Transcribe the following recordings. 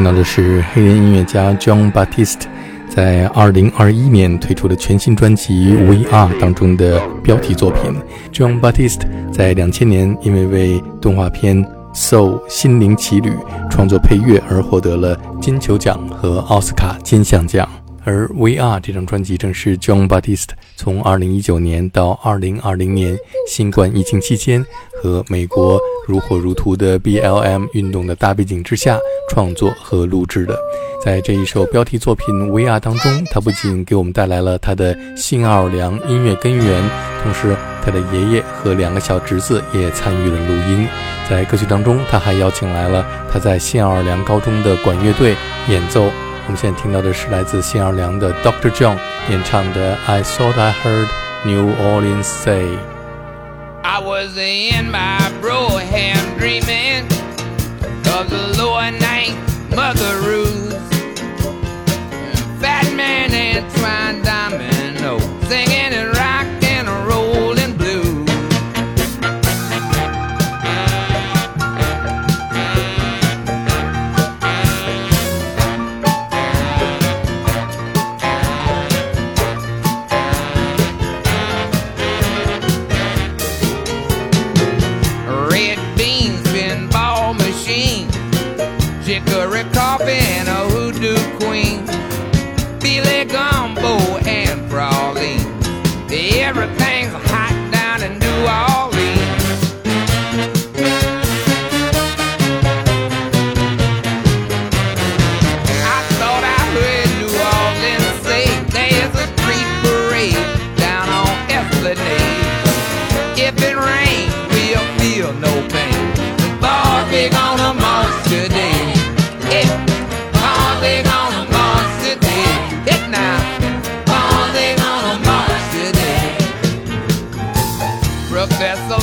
听到的是黑人音乐家 John Batiste 在二零二一年推出的全新专辑《We Are》当中的标题作品。John Batiste 在两千年因为为动画片《Soul 心灵奇旅》创作配乐而获得了金球奖和奥斯卡金像奖。而《We Are》这张专辑正是 John Batiste 从2019年到2020年新冠疫情期间和美国如火如荼的 BLM 运动的大背景之下创作和录制的。在这一首标题作品《We Are》当中，他不仅给我们带来了他的新奥尔良音乐根源，同时他的爷爷和两个小侄子也参与了录音。在歌曲当中，他还邀请来了他在新奥尔良高中的管乐队演奏。我们现在听到的是来自新奥尔良的 Dr. John 演唱的《I Thought I Heard New Orleans Say》。 I was in my Broham dreaming of the lower night mother ruse. Fat man and twine diamond, Professor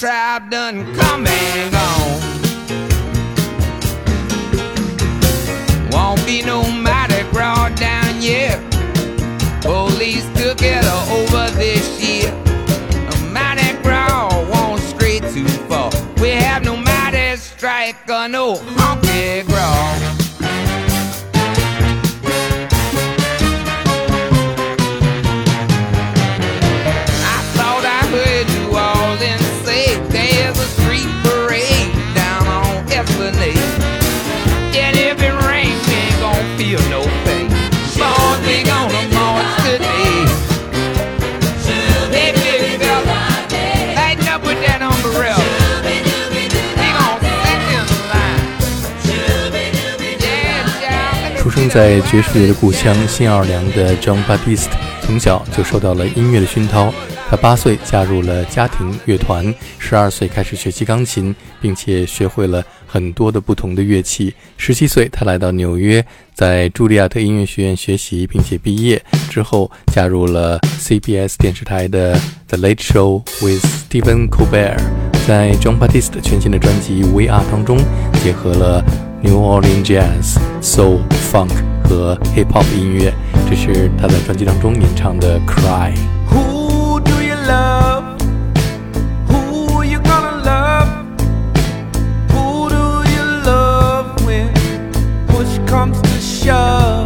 tribe done come and gone. Won't be no Mardi Gras down here. Police took it over this year. A Mardi Gras won't stray too far. We have no Mardi strike or no honky gras. 在爵士乐的故乡新奥尔良的 John Baptiste 从小就受到了音乐的熏陶。他八岁加入了家庭乐团，十二岁开始学习钢琴，并且学会了很多的不同的乐器。十七岁，他来到纽约，在茱莉亚特音乐学院学习，并且毕业之后加入了 CBS 电视台的 The Late Show with Stephen Colbert。在 John Baptiste 全新的专辑《We Are》当中，结合了 New Orleans Jazz、Soul、Funk 和 Hip Hop 音乐，这是他在专辑当中演唱的《Cry》。 Who do you love? Who you gonna love? Who do you love when push comes to shove?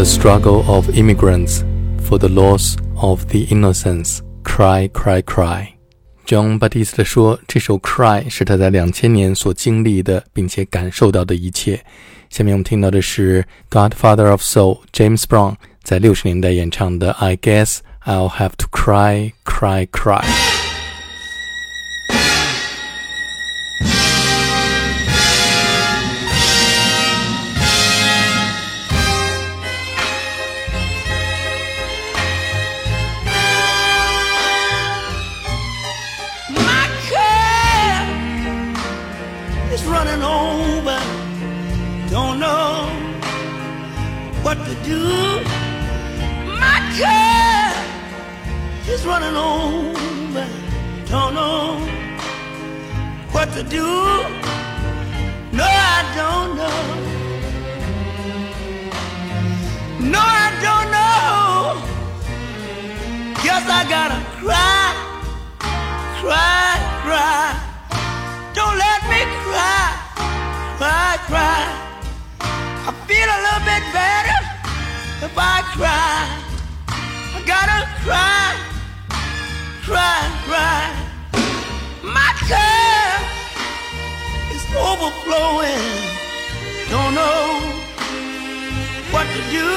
the struggle of immigrants, for the loss of the innocence, cry, cry, cry. John Batiste 说，这首《Cry》是他在两千年所经历的，并且感受到的一切。下面我们听到的是 Godfather of Soul James Brown 在六十年代演唱的《I Guess I'll Have to Cry, Cry, Cry》。 To do. No, I don't know. No, I don't know. Guess I gotta cry cry, cry. Don't let me cry, cry, cry. I feel a little bit better if I cry. Don't know what to do.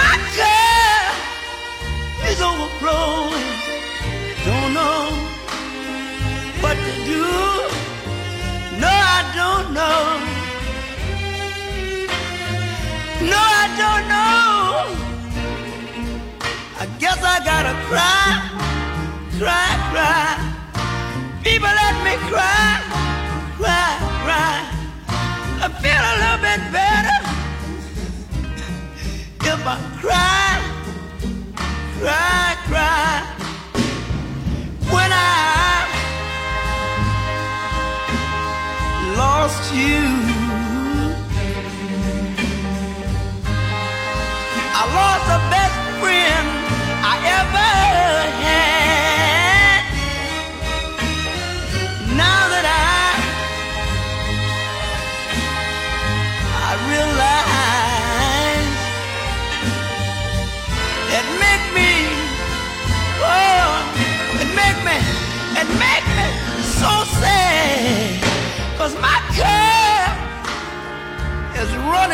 My cup is overflowing don't know what to do. No, I don't know. No, I don't know. I guess I gotta cry, cry, cry. People let me cry, cry, cry, cry when I lost you. I lost the best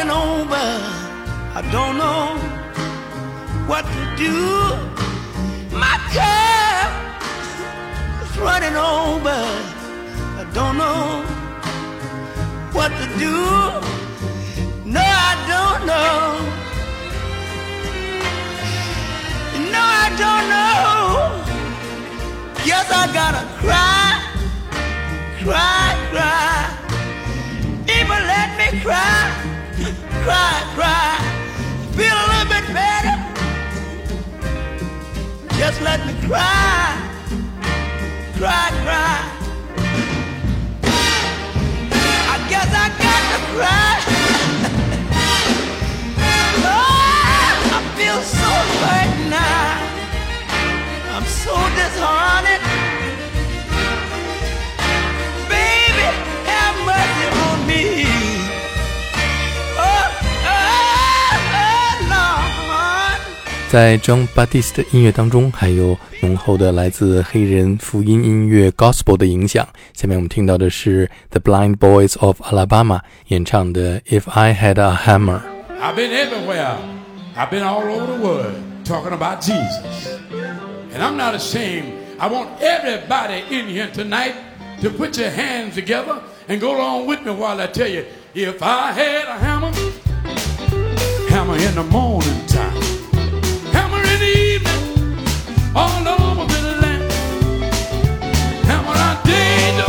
is over. I don't know what to do. My cup is running over. I don't know what to do. No I don't know. No I don't know. Guess I gotta cry, cry, cry. Cry, cry. Feel a little bit better. Just let me cry, cry, cry. I guess I got to cry. oh, I feel so hurt now. I'm so disheartened. 在 Jon Batiste 的音乐当中，还有浓厚的来自黑人福音音乐 Gospel 的影响。下面我们听到的是 The Blind Boys of Alabama 演唱的《If I Had a Hammer》。I've been everywhere. I've been all over the world talking about Jesus. And I'm not ashamed. I want everybody in here tonight to put your hands together and go along with me while I tell you if I had a hammer, hammer in the morning time all over the land, hammer out danger, hammer